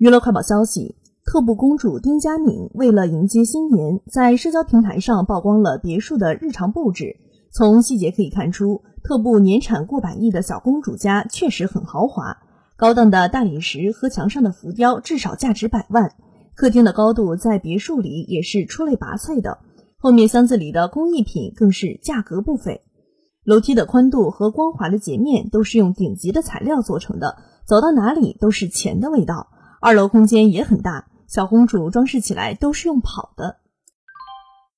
娱乐快报消息：特步公主丁佳敏为了迎接新年，在社交平台上曝光了别墅的日常布置。从细节可以看出，特步年产过百亿的小公主家确实很豪华，高档的大理石和墙上的浮雕至少价值百万。客厅的高度在别墅里也是出类拔萃的，后面箱子里的工艺品更是价格不菲。楼梯的宽度和光滑的截面都是用顶级的材料做成的，走到哪里都是钱的味道。二楼空间也很大，小公主装饰起来都是用跑的。